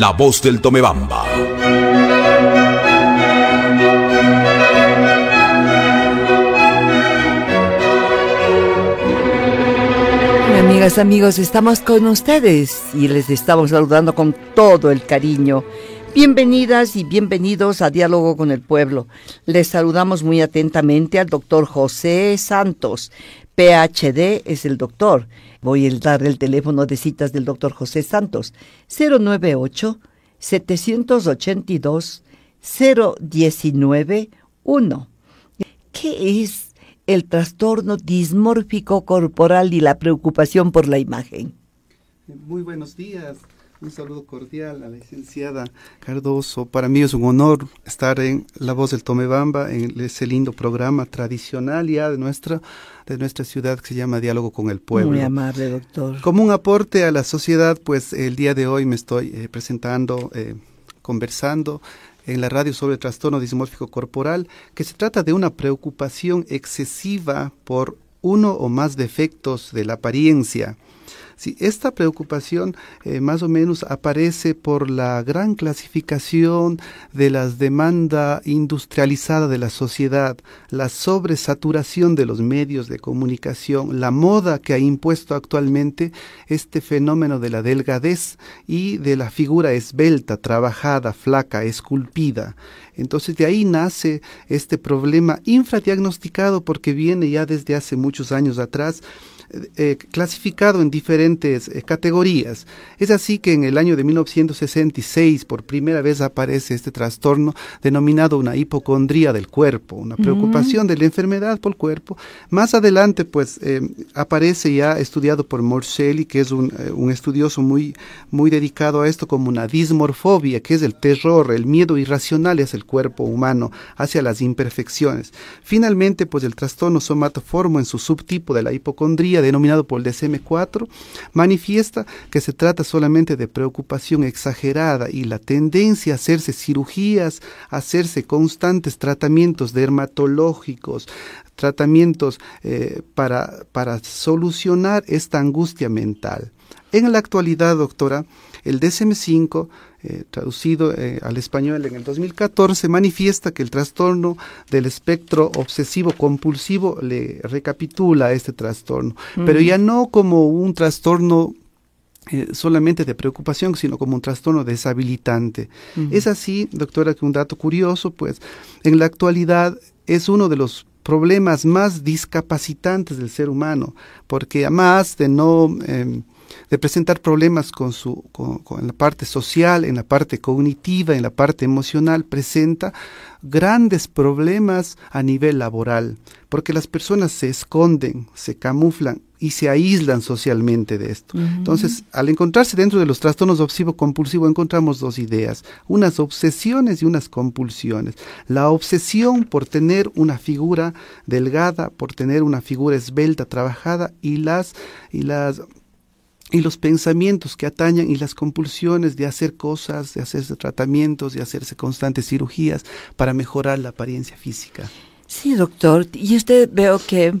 La voz del Tomebamba. Amigas, amigos, estamos con ustedes y les estamos saludando con todo el cariño. Bienvenidas y bienvenidos a Diálogo con el Pueblo. Les saludamos muy atentamente al doctor José Santos. PhD es el doctor. Voy a dar el teléfono de citas del doctor José Santos. 098 782 019 1. ¿Qué es el trastorno dismórfico corporal y la preocupación por la imagen. Muy buenos días. Un saludo cordial a la licenciada Cardoso. Para mí es un honor estar en La Voz del Tomebamba, en ese lindo programa tradicional ya de nuestra, de nuestra ciudad que se llama Diálogo con el Pueblo. Muy amable, doctor. Como un aporte a la sociedad, pues el día de hoy me estoy eh, presentando, eh, conversando en la radio sobre el trastorno dismórfico corporal, que se trata de una preocupación excesiva por uno o más defectos de la apariencia Sí, esta preocupación eh, más o menos aparece por la gran clasificación de la demanda industrializada de la sociedad, la sobresaturación de los medios de comunicación, la moda que ha impuesto actualmente este fenómeno de la delgadez y de la figura esbelta, trabajada, flaca, esculpida. Entonces de ahí nace este problema infradiagnosticado porque viene ya desde hace muchos años atrás eh, clasificado en diferentes eh, categorías. Es así que en el año de 1966 por primera vez aparece este trastorno denominado una hipocondría del cuerpo, una preocupación de la enfermedad por el cuerpo. Más adelante pues eh, aparece ya estudiado por Morselli, que es un, un, estudioso muy, muy dedicado a esto como una dismorfobia, que es el terror, el miedo irracional hacia el cuerpo humano, hacia las imperfecciones. Finalmente pues el trastorno somatoformo en su subtipo de la hipocondría denominado por el DSM-4 manifiesta que se trata solamente de preocupación exagerada y la tendencia a hacerse cirugías, a hacerse constantes tratamientos dermatológicos, tratamientos eh, para, para solucionar esta angustia mental. En la actualidad, doctora, el DSM-5 eh, traducido eh, al español en el 2014, manifiesta que el trastorno del espectro obsesivo compulsivo le recapitula este trastorno, pero ya no como un trastorno eh, solamente de preocupación, sino como un trastorno deshabilitante. Es así, doctora, que un dato curioso, pues en la actualidad es uno de los problemas más discapacitantes del ser humano, porque además de no em, de presentar problemas con, su, con, la parte social, en la parte cognitiva, en la parte emocional, presenta grandes problemas a nivel laboral, porque las personas se esconden, se camuflan y se aíslan socialmente de esto. Entonces, al encontrarse dentro de los trastornos obsesivo-compulsivo, encontramos dos ideas, unas obsesiones y unas compulsiones. La obsesión por tener una figura delgada, por tener una figura esbelta, trabajada, y las, y las y los pensamientos que atañan y las compulsiones de hacer cosas, de hacerse tratamientos, de hacerse constantes cirugías para mejorar la apariencia física. Sí, doctor. Y usted veo que,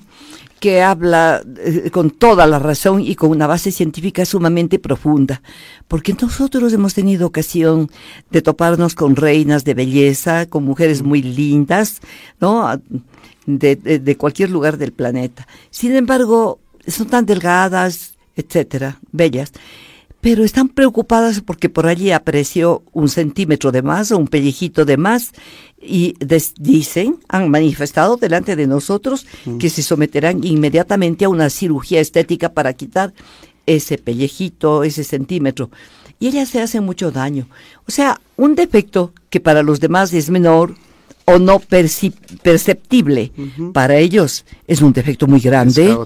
que habla eh, con toda la razón y con una base científica sumamente profunda, porque nosotros hemos tenido ocasión de toparnos con reinas de belleza, con mujeres muy lindas, ¿no? de, de cualquier lugar del planeta. Sin embargo, son tan delgadas, etcétera, bellas, pero están preocupadas porque por allí apareció un centímetro de más o un pellejito de más y dicen, han manifestado delante de nosotros mm. que se someterán inmediatamente a una cirugía estética para quitar ese pellejito, ese centímetro. Y ellas se hacen mucho daño. O sea, un defecto que para los demás es menor o no perceptible, para ellos es un defecto muy grande.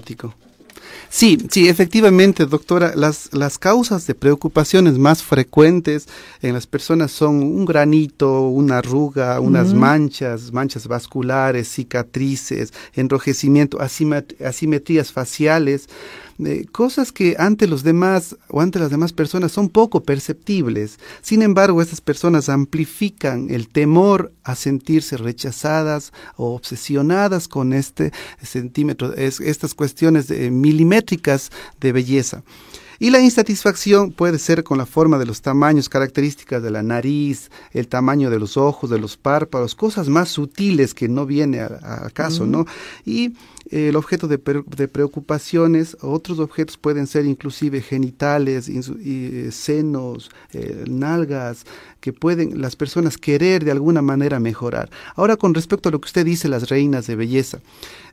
Sí, sí, efectivamente, doctora, las, las causas de preocupaciones más frecuentes en las personas son un granito, una arruga, unas manchas, manchas vasculares, cicatrices, enrojecimiento, asimetrías faciales, cosas que ante los demás o ante las demás personas son poco perceptibles. Sin embargo, estas personas amplifican el temor a sentirse rechazadas o obsesionadas con este centímetro, es, estas cuestiones milimétricas de belleza. Y la insatisfacción puede ser con la forma de los tamaños, características de la nariz, el tamaño de los ojos, de los párpados, cosas más sutiles que no viene a, caso, ¿no? Y eh, el objeto de, preocupaciones, otros objetos pueden ser inclusive genitales, y, senos, eh, nalgas, que pueden las personas querer de alguna manera mejorar. Ahora, con respecto a lo que usted dice, las reinas de belleza,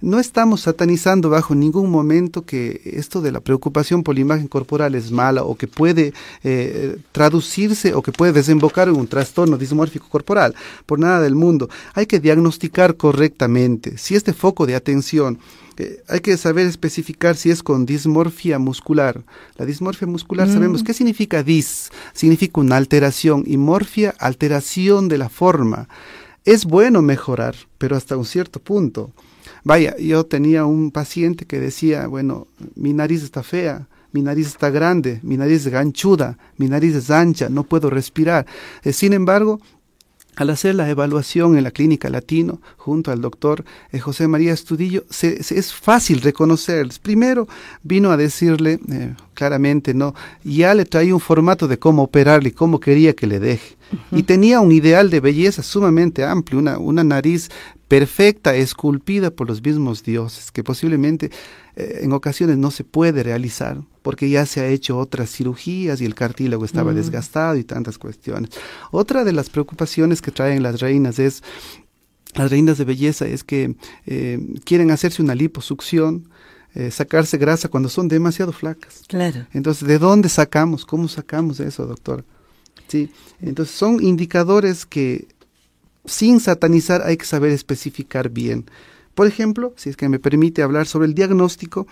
no estamos satanizando bajo ningún momento que esto de la preocupación por la imagen corporal es mala o que puede eh, traducirse o que puede desembocar en un trastorno dismórfico corporal. Por nada del mundo. Hay que diagnosticar correctamente. Si este foco de atención eh, hay que saber especificar si es con dismorfia muscular. La dismorfia muscular mm. sabemos qué significa dis, significa una alteración y morfia, alteración de la forma. Es bueno mejorar, pero hasta un cierto punto. Vaya, yo tenía un paciente que decía, bueno, mi nariz está fea, mi nariz está grande, mi nariz es ganchuda, mi nariz es ancha, no puedo respirar. Eh, sin embargo, al hacer la evaluación en la clínica latino junto al doctor eh, José María Estudillo, se, es fácil reconocerles. Primero vino a decirle eh, claramente, no, ya le traía un formato de cómo operarle y cómo quería que le deje. Y tenía un ideal de belleza sumamente amplio, una, una nariz perfecta, esculpida por los mismos dioses, que posiblemente eh, en ocasiones no se puede realizar porque ya se ha hecho otras cirugías y el cartílago estaba mm. desgastado y tantas cuestiones. Otra de las preocupaciones que traen las reinas es las reinas de belleza es que eh, quieren hacerse una liposucción, eh, sacarse grasa cuando son demasiado flacas. Claro. Entonces, ¿de dónde sacamos? ¿Cómo sacamos eso, doctor? Sí. Entonces, son indicadores que sin satanizar hay que saber especificar bien. Por ejemplo, si es que me permite hablar sobre el diagnóstico,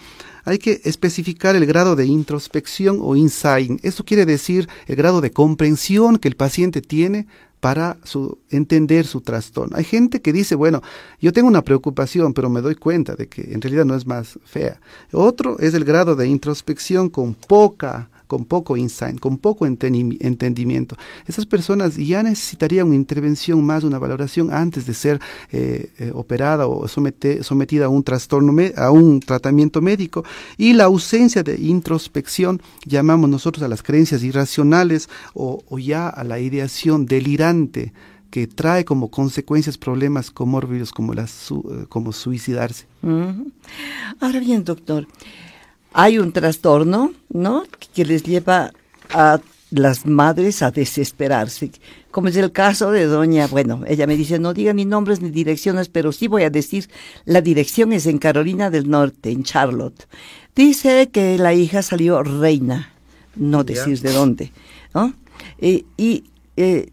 hay que especificar el grado de introspección o insight. Esto quiere decir el grado de comprensión que el paciente tiene para entender su trastorno. Hay gente que dice, bueno, yo tengo una preocupación, pero me doy cuenta de que en realidad no es más fea. Otro es el grado de introspección con poca con poco insight, con poco entendimiento. Esas personas ya necesitarían una intervención más, una valoración antes de ser eh, eh, operada o sometida a un trastorno, a un tratamiento médico. Y la ausencia de introspección, llamamos nosotros a las creencias irracionales o, ya a la ideación delirante que trae como consecuencias problemas comórbidos como, las, eh, como suicidarse. Ahora bien, doctor, hay un trastorno, ¿no? Que les lleva a las madres a desesperarse, como es el caso de doña, bueno, ella me dice, no diga ni nombres ni direcciones, pero sí voy a decir, la dirección es en Carolina del Norte, en Charlotte. Dice que la hija salió reina, no decir de dónde, ¿no? Eh, y eh,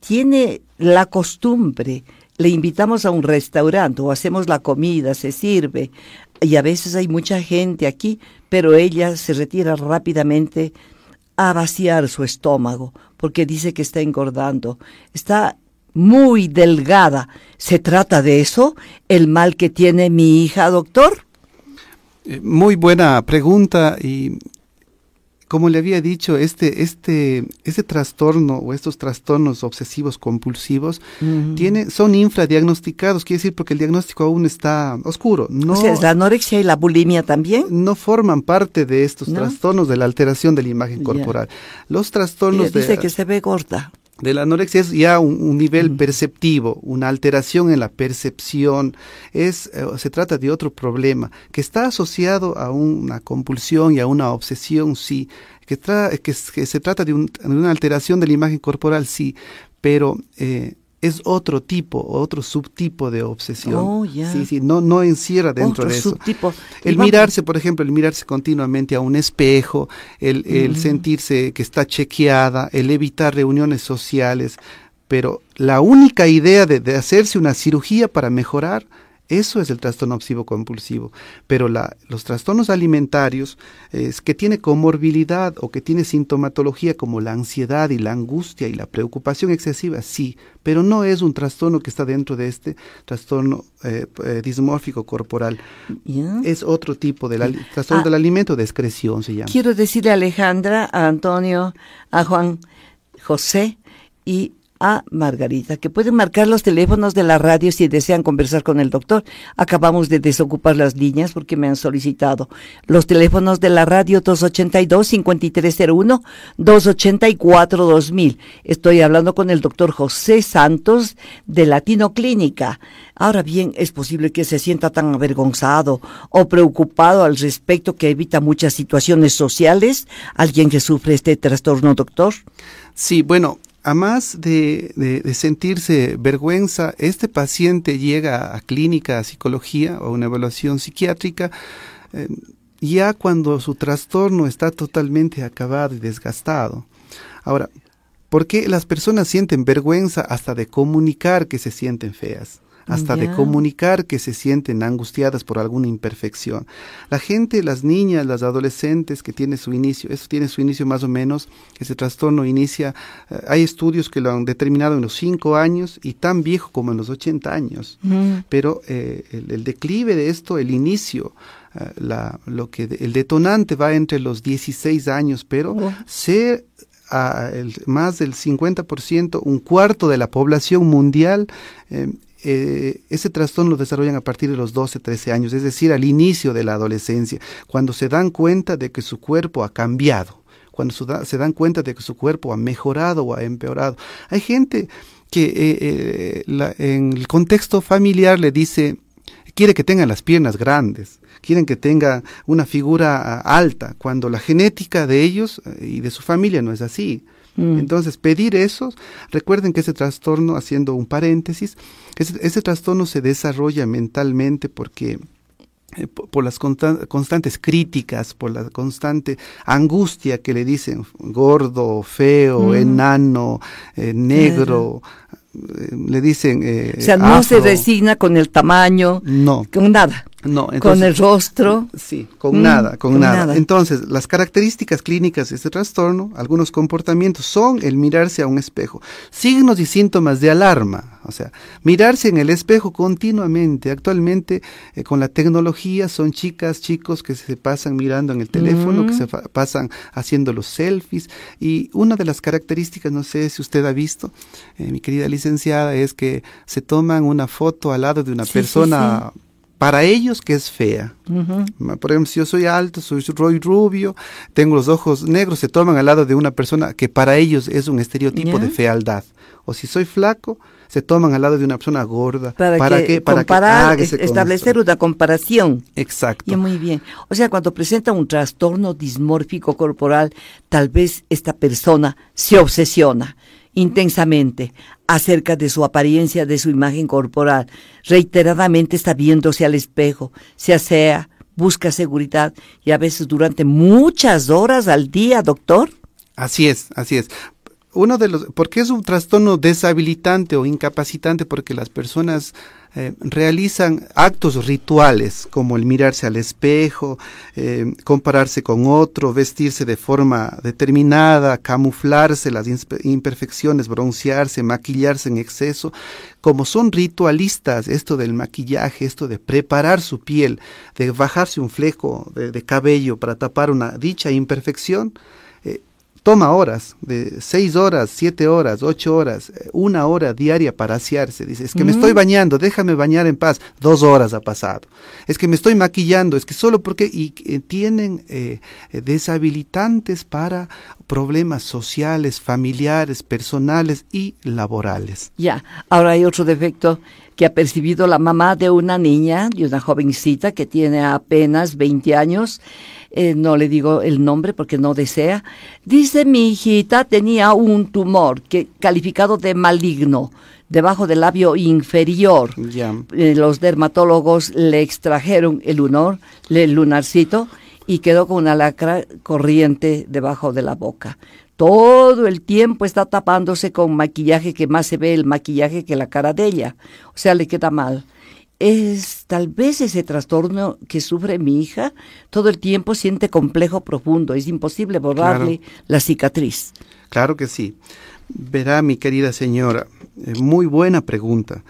tiene la costumbre, le invitamos a un restaurante o hacemos la comida, se sirve, y a veces hay mucha gente aquí, pero ella se retira rápidamente a vaciar su estómago porque dice que está engordando. Está muy delgada. ¿Se trata de eso? ¿El mal que tiene mi hija, doctor? Eh, muy buena pregunta y como le había dicho, este, este, este trastorno o estos trastornos obsesivos compulsivos tiene, son infradiagnosticados, quiere decir porque el diagnóstico aún está oscuro. No, o ¿la anorexia y la bulimia también? No forman parte de estos trastornos de la alteración de la imagen corporal. Los trastornos de... Dice que se ve gorda de la anorexia es ya un, nivel perceptivo, una alteración en la percepción. Es, eh, se trata de otro problema que está asociado a una compulsión y a una obsesión, sí. Que, que, se trata de, una alteración de la imagen corporal, sí. Pero eh, es otro tipo, otro subtipo de obsesión. Oh, sí, sí, no, no encierra dentro de eso. El mirarse, por ejemplo, el mirarse continuamente a un espejo, el, el sentirse que está chequeada, el evitar reuniones sociales, pero la única idea de, de hacerse una cirugía para mejorar, eso es el trastorno obsesivo compulsivo. Pero la, los trastornos alimentarios es que tiene comorbilidad o que tiene sintomatología como la ansiedad y la angustia y la preocupación excesiva, sí, pero no es un trastorno que está dentro de este trastorno eh, eh, dismórfico corporal. Es otro tipo de trastorno ah. del alimento de excreción, se llama. Quiero decirle a Alejandra, a Antonio, a Juan José y a Margarita, que pueden marcar los teléfonos de la radio si desean conversar con el doctor. Acabamos de desocupar las líneas porque me han solicitado los teléfonos de la radio 282-5301, 284-2000. Estoy hablando con el doctor José Santos de Latino Clínica. Ahora bien, es posible que se sienta tan avergonzado o preocupado al respecto que evita muchas situaciones sociales, alguien que sufre este trastorno, doctor. Sí, bueno, a más de, sentirse vergüenza, este paciente llega a clínica, a psicología o a una evaluación psiquiátrica eh, ya cuando su trastorno está totalmente acabado y desgastado. Ahora, ¿por qué las personas sienten vergüenza hasta de comunicar que se sienten feas? Hasta de comunicar que se sienten angustiadas por alguna imperfección. La gente, las niñas, las adolescentes que tiene su inicio, eso tiene su inicio más o menos, ese trastorno inicia, eh, hay estudios que lo han determinado en los 5 años y tan viejo como en los 80 años, pero eh, el, declive de esto, el inicio, eh, la, lo que el detonante va entre los 16 años, pero oh. se el, más del 50%, un cuarto de la población mundial eh, ese trastorno lo desarrollan a partir de los 12, 13 años, es decir, al inicio de la adolescencia, cuando se dan cuenta de que su cuerpo ha cambiado, cuando se dan cuenta de que su cuerpo ha mejorado o ha empeorado. Hay gente que eh, eh, en el contexto familiar le dice, quiere que tengan las piernas grandes, quieren que tenga una figura alta, cuando la genética de ellos y de su familia no es así. Mm. Entonces, pedir eso, recuerden que ese trastorno, haciendo un paréntesis, ese, trastorno se desarrolla mentalmente porque eh, por, las constantes críticas, por la constante angustia que le dicen gordo, feo, mm. enano, eh, negro, eh, le dicen... o sea, no se resigna con el tamaño, no. con nada. No, con el rostro. Sí, con nada, con, nada. Entonces, las características clínicas de este trastorno, algunos comportamientos son el mirarse a un espejo, signos y síntomas de alarma, o sea, mirarse en el espejo continuamente. Actualmente, eh, con la tecnología, son chicas, chicos que se pasan mirando en el teléfono, que se pasan haciendo los selfies. Y una de las características, no sé si usted ha visto, eh, mi querida licenciada, es que se toman una foto al lado de una persona para ellos que es fea. Por ejemplo, si yo soy alto, soy Roy rubio, tengo los ojos negros, se toman al lado de una persona que para ellos es un estereotipo de fealdad. O si soy flaco, se toman al lado de una persona gorda. Para, que, para comparar, establecer una comparación. Exacto. Y muy bien. O sea, cuando presenta un trastorno dismórfico corporal, tal vez esta persona se obsesiona intensamente acerca de su apariencia, de su imagen corporal. Reiteradamente está viéndose al espejo, se asea, busca seguridad y a veces durante muchas horas al día, doctor. Así es, así es uno de los, porque es un trastorno deshabilitante o incapacitante porque las personas eh, realizan actos rituales como el mirarse al espejo, eh, compararse con otro, vestirse de forma determinada, camuflarse las imperfecciones, broncearse, maquillarse en exceso. Como son ritualistas, esto del maquillaje, esto de preparar su piel, de bajarse un fleco de cabello para tapar una dicha imperfección, toma horas, de seis horas, siete horas, ocho horas, eh, una hora diaria para asearse. Dice, es que me estoy bañando, déjame bañar en paz. Dos horas ha pasado. Es que me estoy maquillando, es que solo porque y, eh, tienen eh, deshabilitantes para problemas sociales, familiares, personales y laborales. Ya, ahora hay otro defecto que ha percibido la mamá de una niña, de una jovencita que tiene apenas 20 años, eh, no le digo el nombre porque no desea, dice mi hijita tenía un tumor que calificado de maligno debajo del labio inferior. Eh, los dermatólogos le extrajeron el lunor, el lunarcito y quedó con una lacra corriente debajo de la boca. Todo el tiempo está tapándose con maquillaje que más se ve el maquillaje que la cara de ella. O sea, le queda mal es tal vez ese trastorno que sufre mi hija, todo el tiempo siente complejo profundo, es imposible borrarle la cicatriz. Claro que sí. Verá, mi querida señora, eh, muy buena pregunta.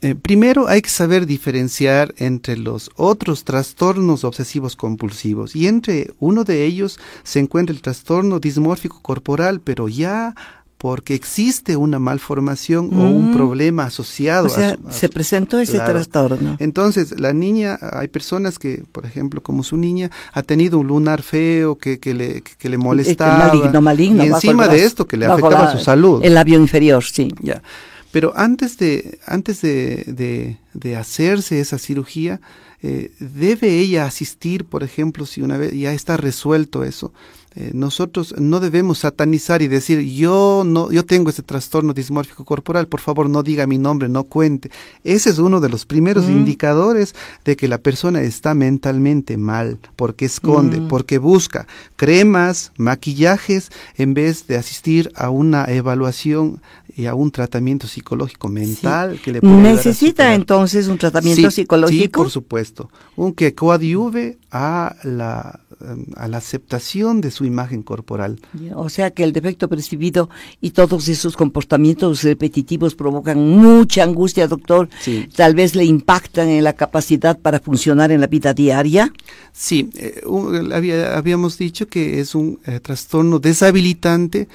Eh, primero hay que saber diferenciar entre los otros trastornos obsesivos compulsivos y entre uno de ellos se encuentra el trastorno dismórfico corporal, pero ya porque existe una malformación o un Mm. problema asociado. O sea, a su- a se presentó ese Claro. trastorno. Entonces, la niña, hay personas que, por ejemplo, como su niña, ha tenido un lunar feo que, que le, que, que le molestaba. Maligno, maligno. y encima de esto, que le afectaba la- su salud. El labio inferior, sí. Ya. Pero antes de, antes de, de, de hacerse esa cirugía, eh, debe ella asistir, por ejemplo, si una vez ya está resuelto eso. eh, nosotros no debemos satanizar y decir yo no yo tengo ese trastorno dismórfico corporal por favor no diga mi nombre no cuente ese es uno de los primeros Mm. indicadores de que la persona está mentalmente mal porque esconde Mm. porque busca cremas maquillajes en vez de asistir a una evaluación y a un tratamiento psicológico mental que le a Necesita entonces un tratamiento Sí, Sí, psicológico. por supuesto. Un que coadyuve a la, a la aceptación de su imagen corporal. O sea que el defecto percibido y todos esos comportamientos repetitivos provocan mucha angustia, doctor. Sí. Tal vez le impactan en la capacidad para funcionar en la vida diaria. Sí, eh, un- había- habíamos dicho que es un eh, trastorno deshabilitante.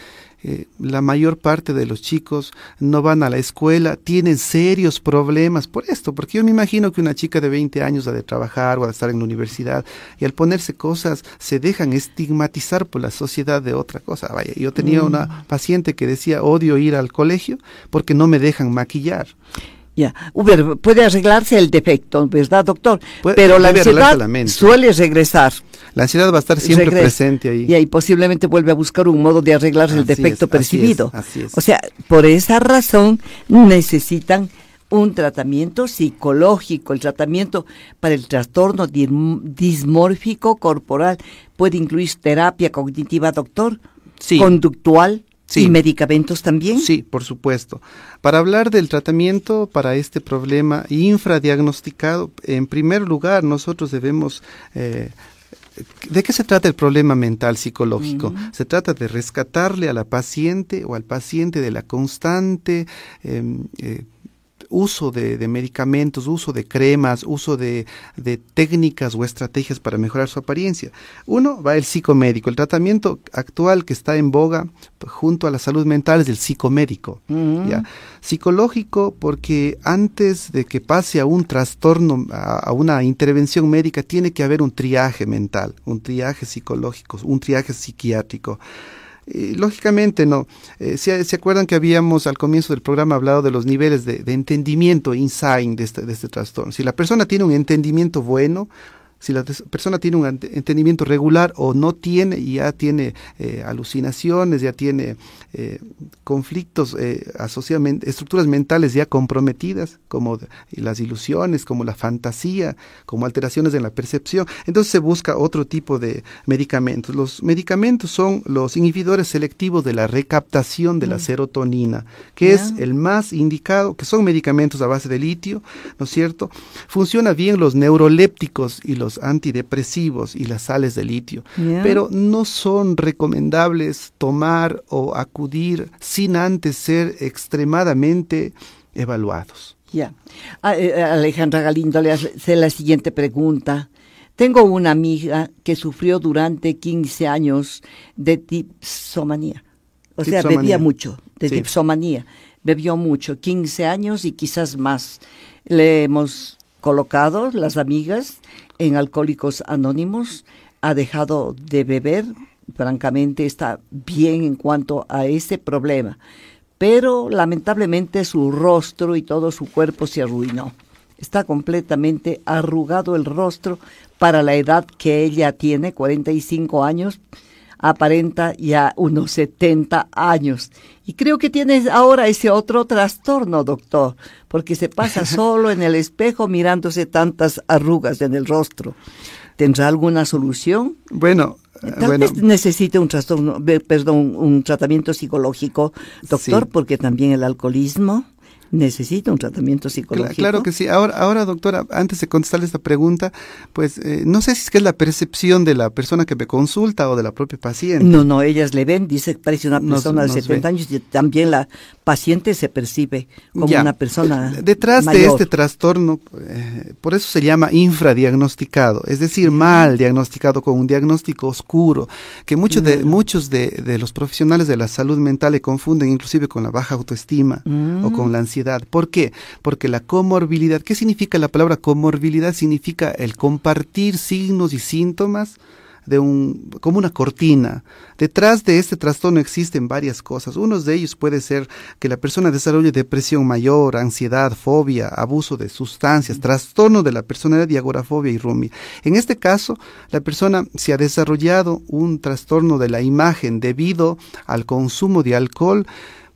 Eh, la mayor parte de los chicos no van a la escuela, tienen serios problemas por esto, porque yo me imagino que una chica de 20 años ha de trabajar o ha de estar en la universidad y al ponerse cosas se dejan estigmatizar por la sociedad de otra cosa. Vaya, yo tenía una paciente que decía odio ir al colegio porque no me dejan maquillar. Ya, Uber, puede arreglarse el defecto, ¿verdad, doctor? Puede- Pero la ansiedad la suele regresar. La ansiedad va a estar siempre regresa. presente ahí. Y ahí posiblemente vuelve a buscar un modo de arreglar el Así defecto es, así percibido. es, así es. O sea, por esa razón necesitan un tratamiento psicológico. El tratamiento para el trastorno dismórfico corporal puede incluir terapia cognitiva, doctor, Sí. conductual Sí. y medicamentos también. Sí, por supuesto. Para hablar del tratamiento para este problema infradiagnosticado, en primer lugar nosotros debemos... eh, ¿De qué se trata el problema mental psicológico? Se trata de rescatarle a la paciente o al paciente de la constante em, eh, uso de, de medicamentos, uso de cremas, uso de, de técnicas o estrategias para mejorar su apariencia. Uno va el psicomédico. El tratamiento actual que está en boga junto a la salud mental es el psicomédico. Psicológico porque antes de que pase a un trastorno, a, a una intervención médica, tiene que haber un triaje mental, un triaje psicológico, un triaje psiquiátrico. Y, lógicamente no. Eh, ¿se, acuerdan que habíamos al comienzo del programa hablado de los niveles de, de entendimiento, insight de este, de este trastorno? Si la persona tiene un entendimiento bueno, si la persona tiene un entendimiento regular o no tiene, y ya tiene eh, alucinaciones, ya tiene eh, conflictos eh, estructuras mentales ya comprometidas, como las ilusiones, como la fantasía, como alteraciones en la percepción, entonces se busca otro tipo de medicamentos. Los medicamentos son los inhibidores selectivos de la recaptación de la serotonina, que es el más indicado, que son medicamentos a base de litio, ¿no es cierto? Funciona bien los neurolépticos y los antidepresivos y las sales de litio, pero no son recomendables tomar o acudir sin antes ser extremadamente evaluados. Ya. A- eh, Alejandra Galindo le hace la siguiente pregunta. Tengo una amiga que sufrió durante 15 años de dipsomanía. O sea, bebía mucho, de Sí. dipsomanía. Bebió mucho, 15 años y quizás más. Le hemos colocado, las amigas, en Alcohólicos Anónimos. Ha dejado de beber. Francamente, está bien en cuanto a ese problema pero lamentablemente su rostro y todo su cuerpo se arruinó. Está completamente arrugado el rostro para la edad que ella tiene, 45 años, aparenta ya unos 70 años. Y creo que tiene ahora ese otro trastorno, doctor, porque se pasa solo en el espejo mirándose tantas arrugas en el rostro. ¿Tendrá alguna solución? Bueno, Tal bueno, vez necesite un trastorno, perdón, un tratamiento psicológico, doctor, Sí. porque también el alcoholismo necesita un tratamiento psicológico. Claro, que sí. Ahora, ahora, doctora, antes de contestarle esta pregunta, pues eh, no sé si es que es la percepción de la persona que me consulta o de la propia paciente. No, no, ellas le ven, dice que parece una persona de 70 años y también la paciente se percibe como una persona. Detrás de este trastorno, eh, por eso se llama infradiagnosticado, es decir, mal diagnosticado con un diagnóstico oscuro, que muchos de, muchos de, de los profesionales de la salud mental le confunden inclusive con la baja autoestima o con la ansiedad. ¿Por qué? Porque la comorbilidad, ¿qué significa la palabra comorbilidad? Significa el compartir signos y síntomas de un, como una cortina. Detrás de este trastorno existen varias cosas. Uno de ellos puede ser que la persona desarrolle depresión mayor, ansiedad, fobia, abuso de sustancias, trastorno de la personalidad y agorafobia y rumia. En este caso, la persona se ha desarrollado un trastorno de la imagen debido al consumo de alcohol,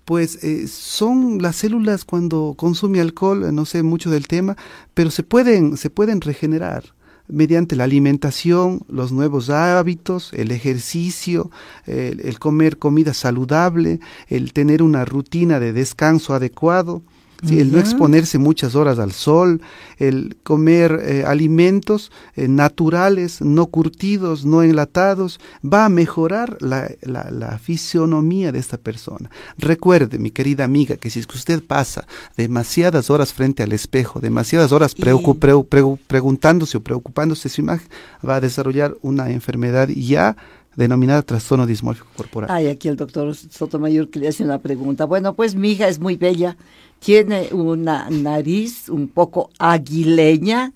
pues eh, son las células cuando consume alcohol, no sé mucho del tema, pero se pueden, se pueden regenerar mediante la alimentación, los nuevos hábitos, el ejercicio, el, comer comida saludable, el tener una rutina de descanso adecuado, el no exponerse muchas horas al sol, el comer eh, alimentos eh, naturales, no curtidos, no enlatados, va a mejorar la, la, fisionomía de esta persona. Recuerde, mi querida amiga, que si es que usted pasa demasiadas horas frente al espejo, demasiadas horas preguntándose o preocupándose de su imagen, va a desarrollar una enfermedad ya denominada trastorno dismórfico corporal. Ay, aquí el doctor Sotomayor que le hace una pregunta. Bueno, pues mi hija es muy bella, tiene una nariz un poco aguileña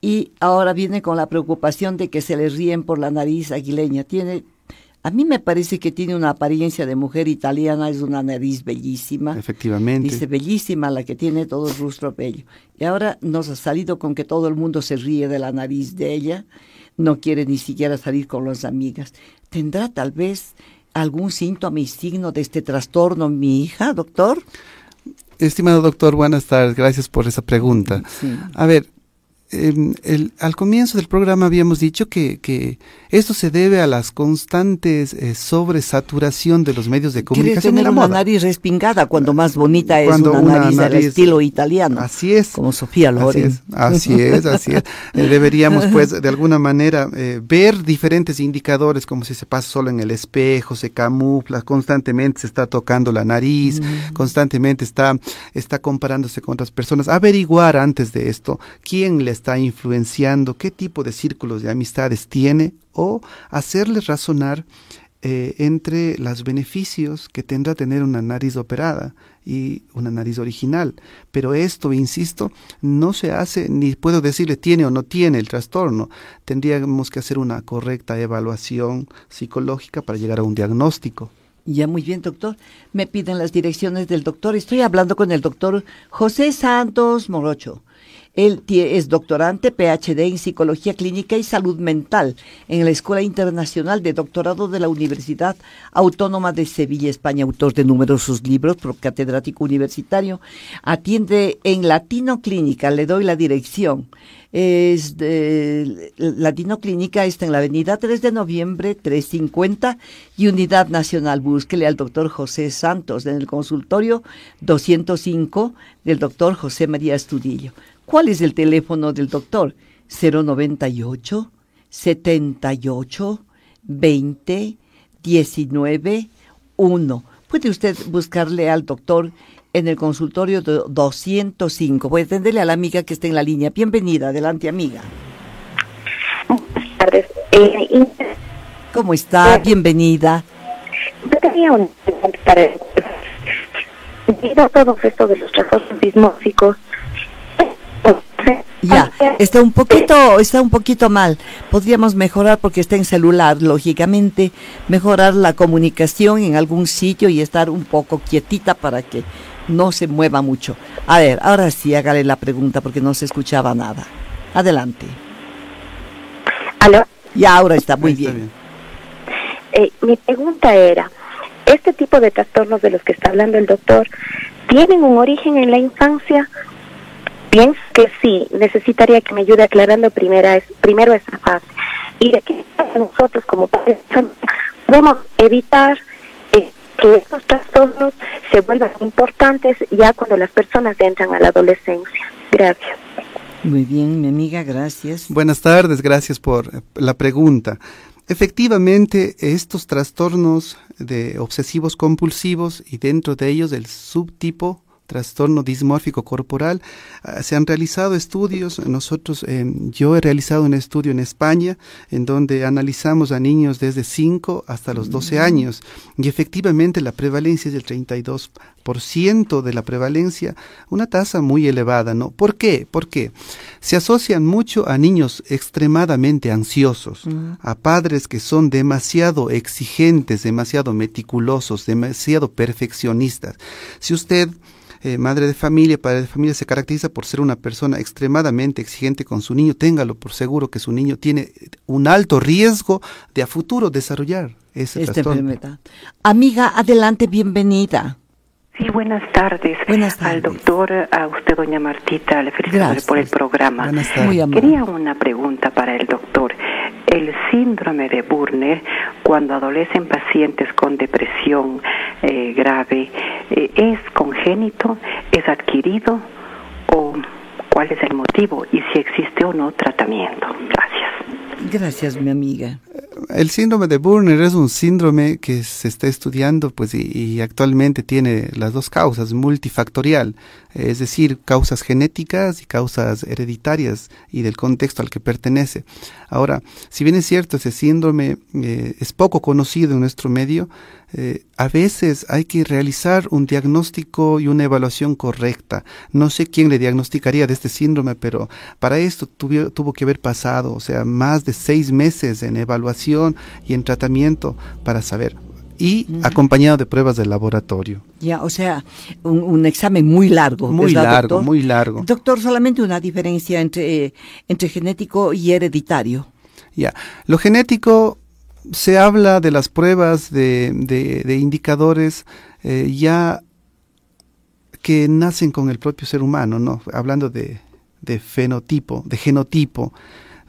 y ahora viene con la preocupación de que se le ríen por la nariz aguileña. Tiene, a mí me parece que tiene una apariencia de mujer italiana, es una nariz bellísima. Efectivamente. Dice bellísima la que tiene todo el rostro bello. Y ahora nos ha salido con que todo el mundo se ríe de la nariz de ella no quiere ni siquiera salir con las amigas. ¿Tendrá tal vez algún síntoma y signo de este trastorno mi hija, doctor? Estimado doctor, buenas tardes. Gracias por esa pregunta. A ver, el, al comienzo del programa habíamos dicho que, que esto se debe a las constantes eh, sobresaturación de los medios de comunicación. Tener una nariz respingada cuando más bonita es una, nariz, del estilo italiano. Así es. Como Sofía Loren. Así es, así es. Eh, deberíamos, pues, de alguna manera eh, ver diferentes indicadores, como si se pasa solo en el espejo, se camufla, constantemente se está tocando la nariz, mm. constantemente está, está comparándose con otras personas. Averiguar antes de esto quién le está influenciando, qué tipo de círculos de amistades tiene o hacerles razonar eh, entre los beneficios que tendrá tener una nariz operada y una nariz original. Pero esto, insisto, no se hace, ni puedo decirle tiene o no tiene el trastorno. Tendríamos que hacer una correcta evaluación psicológica para llegar a un diagnóstico. Ya, muy bien, doctor. Me piden las direcciones del doctor. Estoy hablando con el doctor José Santos Morocho. Él es doctorante PhD en Psicología Clínica y Salud Mental en la Escuela Internacional de Doctorado de la Universidad Autónoma de Sevilla, España, autor de numerosos libros, catedrático universitario. Atiende en Latino Clínica, le doy la dirección. Es Latino Clínica está en la avenida 3 de noviembre 350 y Unidad Nacional. Búsquele al doctor José Santos en el consultorio 205 del doctor José María Estudillo. ¿Cuál es el teléfono del doctor? 098 78 20 19 1. Puede usted buscarle al doctor en el consultorio 205. Voy a atenderle a la amiga que está en la línea. Bienvenida, adelante amiga. Buenas tardes. Eh, ¿Cómo está? Bienvenida. Yo tenía un para debido todo esto de los trastornos dismórficos, ya, está un poquito, está un poquito mal. Podríamos mejorar porque está en celular, lógicamente, mejorar la comunicación en algún sitio y estar un poco quietita para que no se mueva mucho. A ver, ahora sí, hágale la pregunta porque no se escuchaba nada. Adelante. ¿Aló? Ya, ahora está muy bien. Eh, mi pregunta era, ¿este tipo de trastornos de los que está hablando el doctor tienen un origen en la infancia pienso que sí, necesitaría que me ayude aclarando primera, primero esa fase. Y de que nosotros como padres podemos evitar eh, que estos trastornos se vuelvan importantes ya cuando las personas entran a la adolescencia. Gracias. Muy bien, mi amiga, gracias. Buenas tardes, gracias por eh, la pregunta. Efectivamente, estos trastornos de obsesivos compulsivos y dentro de ellos el subtipo trastorno dismórfico corporal. Ah, se han realizado estudios, nosotros, eh, yo he realizado un estudio en España en donde analizamos a niños desde 5 hasta los 12 mm. años y efectivamente la prevalencia es del 32% de la prevalencia, una tasa muy elevada, ¿no? ¿Por qué? Porque se asocian mucho a niños extremadamente ansiosos, mm. a padres que son demasiado exigentes, demasiado meticulosos, demasiado perfeccionistas. Si usted eh, madre de familia, padre de familia, se caracteriza por ser una persona extremadamente exigente con su niño, téngalo por seguro que su niño tiene un alto riesgo de a futuro desarrollar ese Esta enfermedad. Amiga, adelante, bienvenida. Sí, buenas tardes. Buenas tardes. Al doctor, a usted, doña Martita, le felicito por el programa. Buenas tardes. Quería una pregunta para el doctor. El síndrome de Burner, cuando adolecen pacientes con depresión eh, grave, eh, ¿es congénito, es adquirido o cuál es el motivo y si existe o no tratamiento? Gracias. Gracias, mi amiga. El síndrome de Burner es un síndrome que se está estudiando pues y, actualmente tiene las dos causas, multifactorial, es decir, causas genéticas y causas hereditarias y del contexto al que pertenece. Ahora, si bien es cierto, ese síndrome eh, es poco conocido en nuestro medio, eh, a veces hay que realizar un diagnóstico y una evaluación correcta. No sé quién le diagnosticaría de este síndrome, pero para esto tuvo que haber pasado, o sea, más de seis meses en evaluación y en tratamiento para saber. Y acompañado de pruebas de laboratorio. Ya, o sea, un, examen muy largo. Muy largo, muy largo. Doctor, solamente una diferencia entre, entre genético y hereditario. Ya, lo genético se habla de las pruebas de, de, indicadores eh, ya que nacen con el propio ser humano, ¿no? Hablando de, de fenotipo, de genotipo,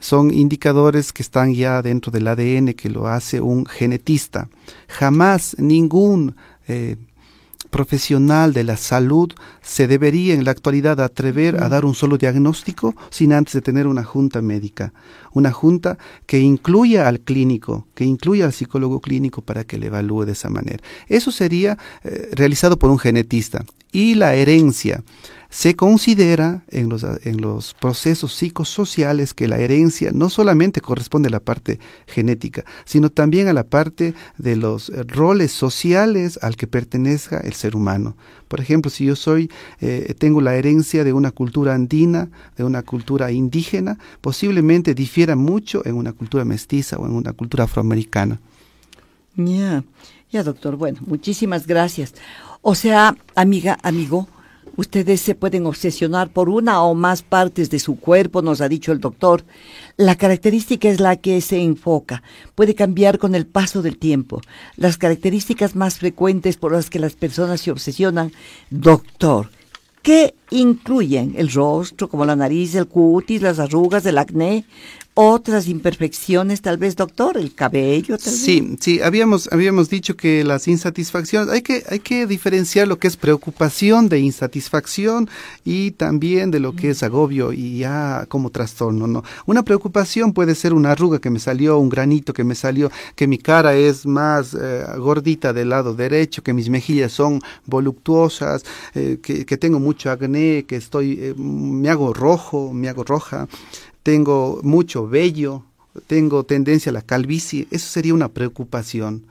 son indicadores que están ya dentro del ADN que lo hace un genetista. Jamás ningún eh, profesional de la salud se debería en la actualidad atrever a dar un solo diagnóstico sin antes de tener una junta médica, una junta que incluya al clínico, que incluya al psicólogo clínico para que le evalúe de esa manera. Eso sería eh, realizado por un genetista. Y la herencia. Se considera en los, en los procesos psicosociales que la herencia no solamente corresponde a la parte genética, sino también a la parte de los roles sociales al que pertenezca el ser humano. Por ejemplo, si yo soy, eh, tengo la herencia de una cultura andina, de una cultura indígena, posiblemente difiera mucho en una cultura mestiza o en una cultura afroamericana. Ya, ya doctor, bueno, muchísimas gracias. O sea, amiga, amigo, Ustedes se pueden obsesionar por una o más partes de su cuerpo, nos ha dicho el doctor. La característica es la que se enfoca. Puede cambiar con el paso del tiempo. Las características más frecuentes por las que las personas se obsesionan, doctor, ¿qué incluyen el rostro, como la nariz, el cutis, las arrugas, el acné, otras imperfecciones, tal vez, doctor, el cabello, tal Sí, sí, habíamos, habíamos dicho que las insatisfacciones, hay que, hay que diferenciar lo que es preocupación de insatisfacción y también de lo que es agobio y ya como trastorno, ¿no? Una preocupación puede ser una arruga que me salió, un granito que me salió, que mi cara es más eh, gordita del lado derecho, que mis mejillas son voluptuosas, eh, que, que, tengo mucho acné, que estoy, eh, me hago rojo, me hago roja tengo mucho vello, tengo tendencia a la calvicie, eso sería una preocupación.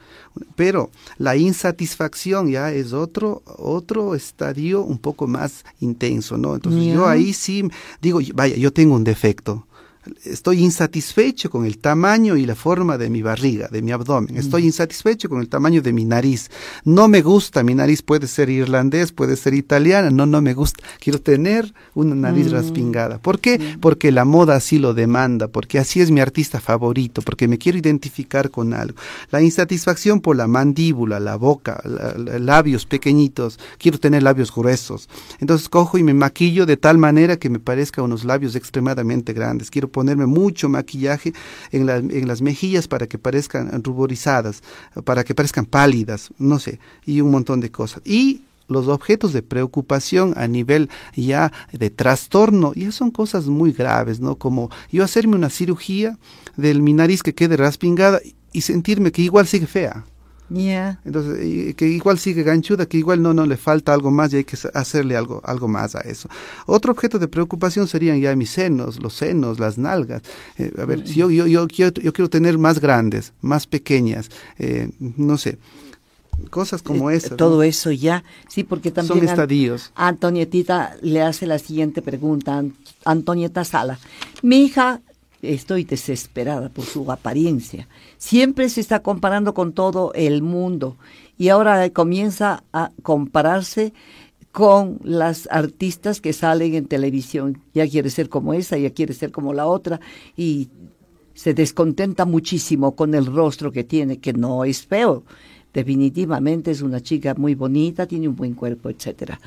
Pero la insatisfacción ya es otro, otro estadio un poco más intenso, ¿no? Entonces yo ahí sí digo, vaya, yo tengo un defecto estoy insatisfecho con el tamaño y la forma de mi barriga, de mi abdomen. Mm. Estoy insatisfecho con el tamaño de mi nariz. No me gusta, mi nariz puede ser irlandés, puede ser italiana, no, no me gusta. Quiero tener una nariz mm. raspingada. ¿Por qué? Mm. Porque la moda así lo demanda, porque así es mi artista favorito, porque me quiero identificar con algo. La insatisfacción por la mandíbula, la boca, labios pequeñitos, quiero tener labios gruesos. Entonces cojo y me maquillo de tal manera que me parezca unos labios extremadamente grandes. Quiero ponerme mucho maquillaje en, en las mejillas para que parezcan ruborizadas, para que parezcan pálidas, no sé, y un montón de cosas. Y los objetos de preocupación a nivel ya de trastorno, y son cosas muy graves, ¿no? Como yo hacerme una cirugía del mi nariz que quede raspingada y sentirme que igual sigue fea. Entonces, que igual sigue ganchuda, que igual no, no le falta algo más y hay que hacerle algo, algo más a eso. Otro objeto de preocupación serían ya mis senos, los senos, las nalgas. Eh, a ver, si yo, yo, yo, quiero, yo quiero tener más grandes, más pequeñas, eh, no sé cosas como eh, esas. Todo eso ya, sí, porque también... Son estadios. Antonietita le hace la siguiente pregunta, Antonieta Sala. Mi hija estoy desesperada por su apariencia. Siempre se está comparando con todo el mundo y ahora comienza a compararse con las artistas que salen en televisión. Ya quiere ser como esa, ya quiere ser como la otra y se descontenta muchísimo con el rostro que tiene, que no es feo. Definitivamente es una chica muy bonita, tiene un buen cuerpo, etcétera.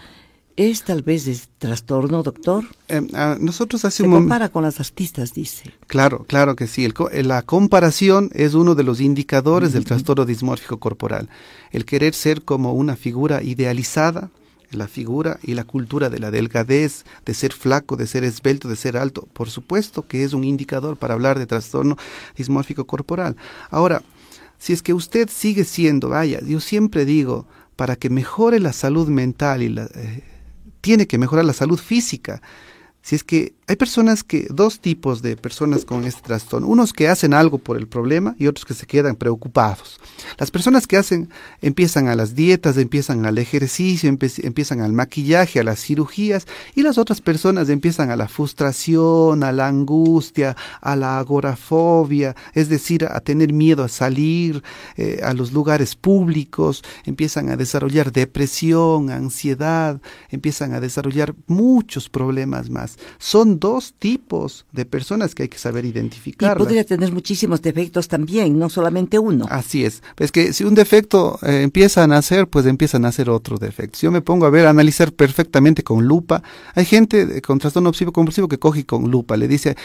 ¿Es tal vez de trastorno, doctor? Eh, ah, nosotros Se compara con las artistas, dice. Claro, claro que sí. La comparación es uno de los indicadores del trastorno dismórfico corporal. El querer ser como una figura idealizada, la figura y la cultura de la delgadez, de ser flaco, de ser esbelto, de ser alto, por supuesto que es un indicador para hablar de trastorno dismórfico corporal. Ahora, si es que usted sigue siendo, vaya, yo siempre digo, para que mejore la salud mental y la, eh, tiene que mejorar la salud física. Si es que hay personas que, dos tipos de personas con este trastorno, unos que hacen algo por el problema y otros que se quedan preocupados. Las personas que hacen, empiezan a las dietas, empiezan al ejercicio, empiezan al maquillaje, a las cirugías, y las otras personas empiezan a la frustración, a la angustia, a la agorafobia, es decir, a tener miedo a salir eh, a los lugares públicos, empiezan a desarrollar depresión, ansiedad, empiezan a desarrollar muchos problemas más. Son dos tipos de personas que hay que saber identificar. Y podría tener muchísimos defectos también, no solamente uno. Así es. Es que si un defecto eh, empieza a nacer, pues empiezan a nacer otros defectos. Yo me pongo a ver, a analizar perfectamente con lupa. Hay gente con trastorno obsesivo compulsivo que coge con lupa. Le dice,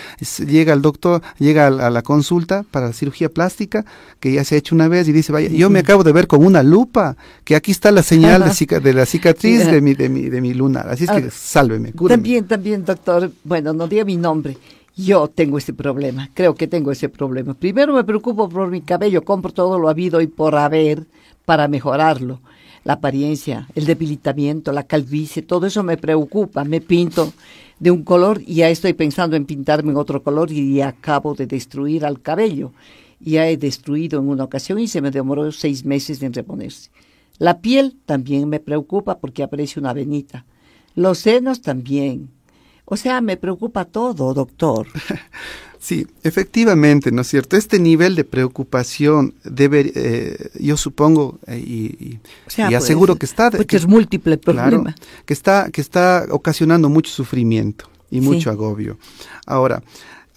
llega al doctor, llega a, la consulta para cirugía plástica, que ya se ha hecho una vez, y dice, vaya, yo me acabo de ver con una lupa, que aquí está la señal de, de la cicatriz de mi, de mi, de mi lunar. Así es que ah, sálveme, cúreme. También, también, doctor, bueno, no diga mi nombre. Yo tengo ese problema, creo que tengo ese problema. Primero me preocupo por mi cabello, compro todo lo habido y por haber para mejorarlo. La apariencia, el debilitamiento, la calvicie, todo eso me preocupa. Me pinto de un color y ya estoy pensando en pintarme en otro color y acabo de destruir al cabello. Ya he destruido en una ocasión y se me demoró seis meses en reponerse. La piel también me preocupa porque aparece una venita. Los senos también. O sea, me preocupa todo, doctor. Sí, efectivamente, ¿no es cierto? Este nivel de preocupación debe, eh, yo supongo, eh, y, pues, aseguro que está... que es múltiple problema. que, está, que está ocasionando mucho sufrimiento y mucho agobio. Ahora,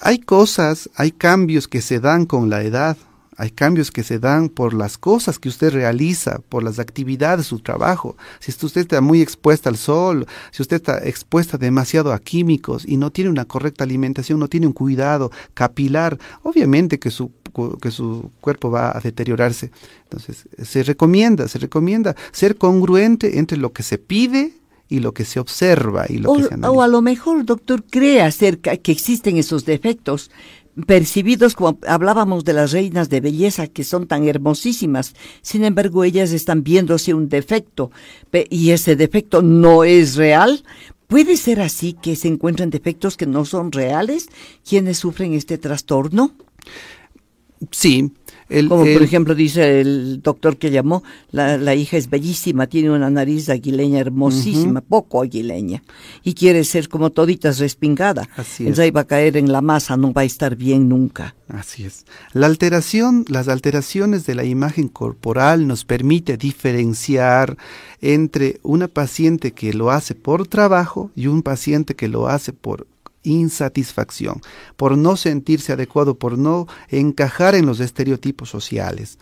hay cosas, hay cambios que se dan con la edad, hay cambios que se dan por las cosas que usted realiza, por las actividades, su trabajo. Si usted está muy expuesta al sol, si usted está expuesta demasiado a químicos y no tiene una correcta alimentación, no tiene un cuidado capilar, obviamente que su que su cuerpo va a deteriorarse. Entonces, se recomienda, se recomienda ser congruente entre lo que se pide y lo que se observa y lo que se analiza. O a lo mejor, doctor, cree acerca que existen esos defectos, percibidos como hablábamos de las reinas de belleza que son tan hermosísimas, sin embargo ellas están viéndose un defecto y ese defecto no es real. ¿Puede ser así que se encuentren defectos que no son reales quienes sufren este trastorno? Sí, como por ejemplo dice el doctor que llamó, la, hija es bellísima, tiene una nariz aguileña hermosísima, poco aguileña, y quiere ser como toditas respingada. Así es. Entonces va a caer en la masa, no va a estar bien nunca. Así es. La alteración, las alteraciones de la imagen corporal nos permite diferenciar entre una paciente que lo hace por trabajo y un paciente que lo hace por insatisfacción, por no sentirse adecuado, por no encajar en los estereotipos sociales.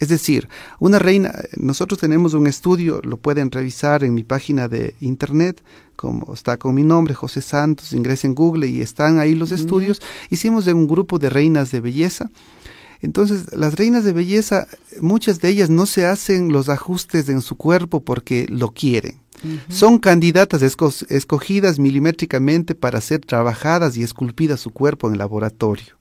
Es decir, una reina, nosotros tenemos un estudio, lo pueden revisar en mi página de internet, como está con mi nombre, José Santos, ingresen en Google y están ahí los estudios. Hicimos de un grupo de reinas de belleza. Entonces, las reinas de belleza, muchas de ellas no se hacen los ajustes en su cuerpo porque lo quieren Son candidatas escogidas milimétricamente para ser trabajadas y esculpidas su cuerpo en el laboratorio.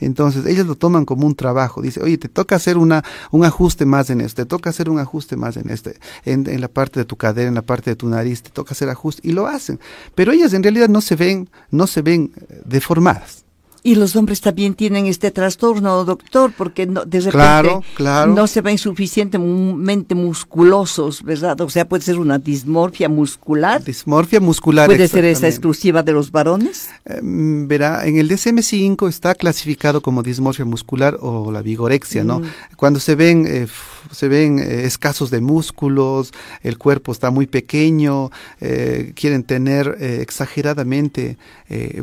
Entonces, ellas lo toman como un trabajo. Dice, oye, te toca hacer una, un ajuste más en este, te toca hacer un ajuste más en este, en, en, la parte de tu cadera, en la parte de tu nariz, te toca hacer ajuste, y lo hacen. Pero ellas en realidad no se ven, no se ven eh, deformadas. Y los hombres también tienen este trastorno, doctor, porque no, de repente no se ven suficientemente musculosos, ¿verdad? O sea, puede ser una dismorfia muscular. Dismorfia muscular. ¿Puede ser esa exclusiva de los varones? Em, verá, en el DSM-5 está clasificado como dismorfia muscular o la vigorexia, ¿no? Mm. Cuando se ven, eh, se ven eh, escasos de músculos, el cuerpo está muy pequeño, eh, quieren tener exageradamente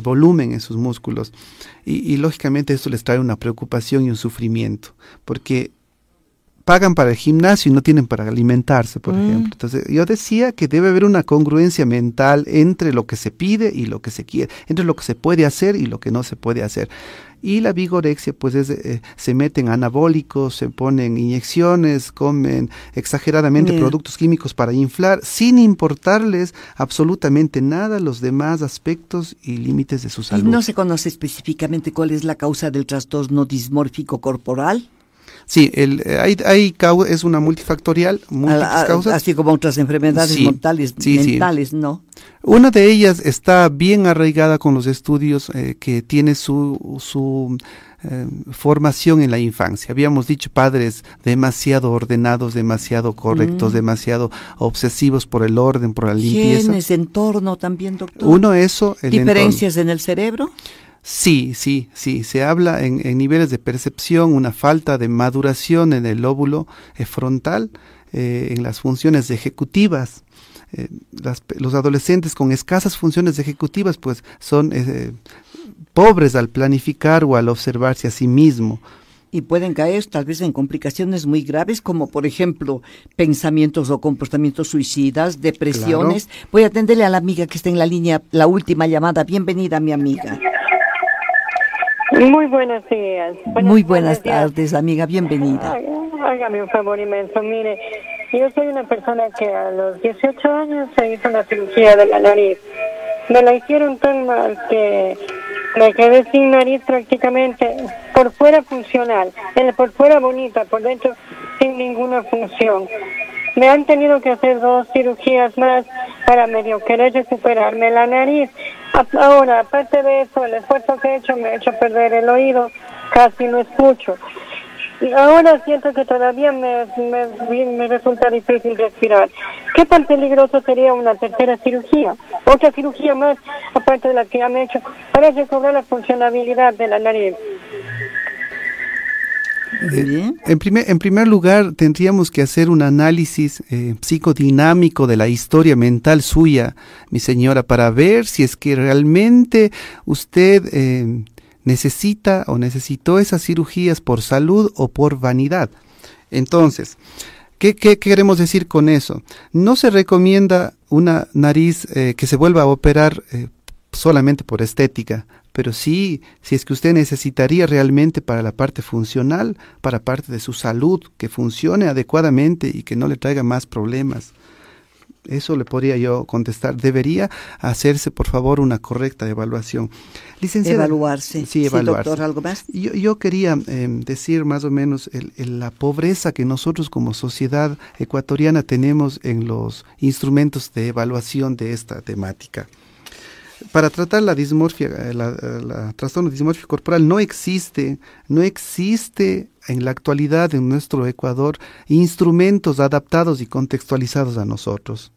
volumen en sus músculos. Y, lógicamente esto les trae una preocupación y un sufrimiento, porque pagan para el gimnasio y no tienen para alimentarse, por mm. ejemplo. Entonces, yo decía que debe haber una congruencia mental entre lo que se pide y lo que se quiere, entre lo que se puede hacer y lo que no se puede hacer. Y la vigorexia, pues es, eh, se meten anabólicos, se ponen inyecciones, comen exageradamente productos químicos para inflar, sin importarles absolutamente nada los demás aspectos y límites de su salud. ¿Y no se conoce específicamente cuál es la causa del trastorno dismórfico corporal? Sí, el, eh, hay, hay, es una multifactorial, múltiples causas. Así como otras enfermedades mortales mentales, ¿no? Una de ellas está bien arraigada con los estudios eh, que tiene su, su eh, formación en la infancia. Habíamos dicho padres demasiado ordenados, demasiado correctos, mm. demasiado obsesivos por el orden, por la limpieza. ¿Tienes entorno también, doctor? Uno, eso. El ¿Diferencias en el cerebro? Sí, sí, sí. Se habla en, niveles de percepción, una falta de maduración en el lóbulo eh, frontal, en las funciones ejecutivas. Eh, los adolescentes con escasas funciones ejecutivas pues son eh, pobres al planificar o al observarse a sí mismo. Y pueden caer tal vez en complicaciones muy graves como por ejemplo pensamientos o comportamientos suicidas, depresiones. Voy a atenderle a la amiga que está en la línea, la última llamada. Bienvenida mi amiga. Muy buenos días. Muy buenas tardes, amiga, bienvenida. Hágame un favor inmenso, mire, yo soy una persona que a los 18 años se hizo una cirugía de la nariz. Me la hicieron tan mal que me quedé sin nariz prácticamente, por fuera funcional, por fuera bonita, por dentro sin ninguna función. Me han tenido que hacer dos cirugías más para medio querer recuperarme la nariz. Ahora, aparte de eso, el esfuerzo que he hecho me ha hecho perder el oído, casi no escucho. Y ahora siento que todavía me, resulta difícil respirar. ¿Qué tan peligroso sería una tercera cirugía? Otra cirugía más, aparte de la que ya me he hecho, para recobrar la funcionabilidad de la nariz. Eh, en, primer, en primer lugar, tendríamos que hacer un análisis eh, psicodinámico de la historia mental suya, mi señora, para ver si es que realmente usted eh, necesita o necesitó esas cirugías por salud o por vanidad. Entonces, ¿qué, queremos decir con eso? No se recomienda una nariz que se vuelva a operar solamente por estética, pero sí, si es que usted necesitaría realmente para la parte funcional, para parte de su salud, que funcione adecuadamente y que no le traiga más problemas. Eso le podría yo contestar. Debería hacerse, por favor, una correcta evaluación. Licenciada, evaluarse. Sí, evaluarse. doctor, ¿algo más? Yo, yo quería em, decir más o menos la pobreza que nosotros como sociedad ecuatoriana tenemos en los instrumentos de evaluación de esta temática para tratar la dismorfia, eh, la, la, trastorno dismórfico corporal no existe, no existe en la actualidad en nuestro Ecuador instrumentos adaptados y contextualizados a nosotros.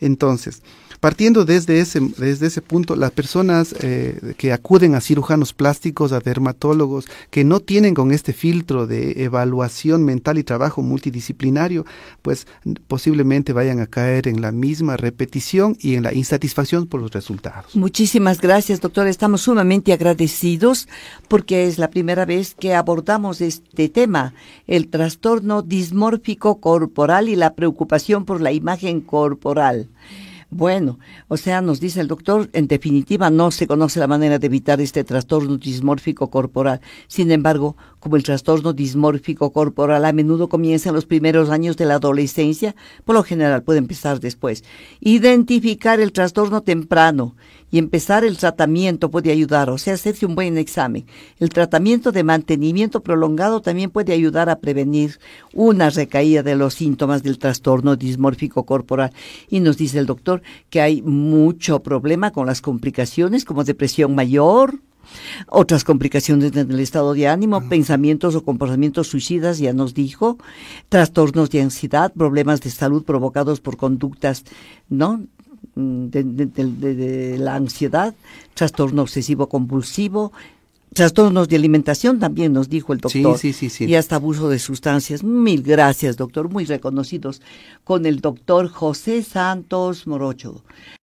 Entonces, Partiendo desde ese, desde ese punto, las personas eh, que acuden a cirujanos plásticos, a dermatólogos, que no tienen con este filtro de evaluación mental y trabajo multidisciplinario, pues posiblemente vayan a caer en la misma repetición y en la insatisfacción por los resultados. Muchísimas gracias, doctor. Estamos sumamente agradecidos porque es la primera vez que abordamos este tema, el trastorno dismórfico corporal y la preocupación por la imagen corporal. Bueno, o sea, nos dice el doctor, en definitiva no se conoce la manera de evitar este trastorno dismórfico corporal. Sin embargo, como el trastorno dismórfico corporal, a menudo comienza en los primeros años de la adolescencia, por lo general puede empezar después. Identificar el trastorno temprano y empezar el tratamiento puede ayudar, o sea, hacerse un buen examen. El tratamiento de mantenimiento prolongado también puede ayudar a prevenir una recaída de los síntomas del trastorno dismórfico corporal. Y nos dice el doctor que hay mucho problema con las complicaciones como depresión mayor, otras complicaciones en el estado de ánimo, pensamientos o comportamientos suicidas, ya nos dijo, trastornos de ansiedad, problemas de salud provocados por conductas, ¿no? Mm, de, la ansiedad, trastorno obsesivo compulsivo, trastornos de alimentación también nos dijo el doctor. Sí, sí, sí, Y hasta abuso de sustancias. Mil gracias, doctor. Muy reconocidos con el doctor José Santos Morocho.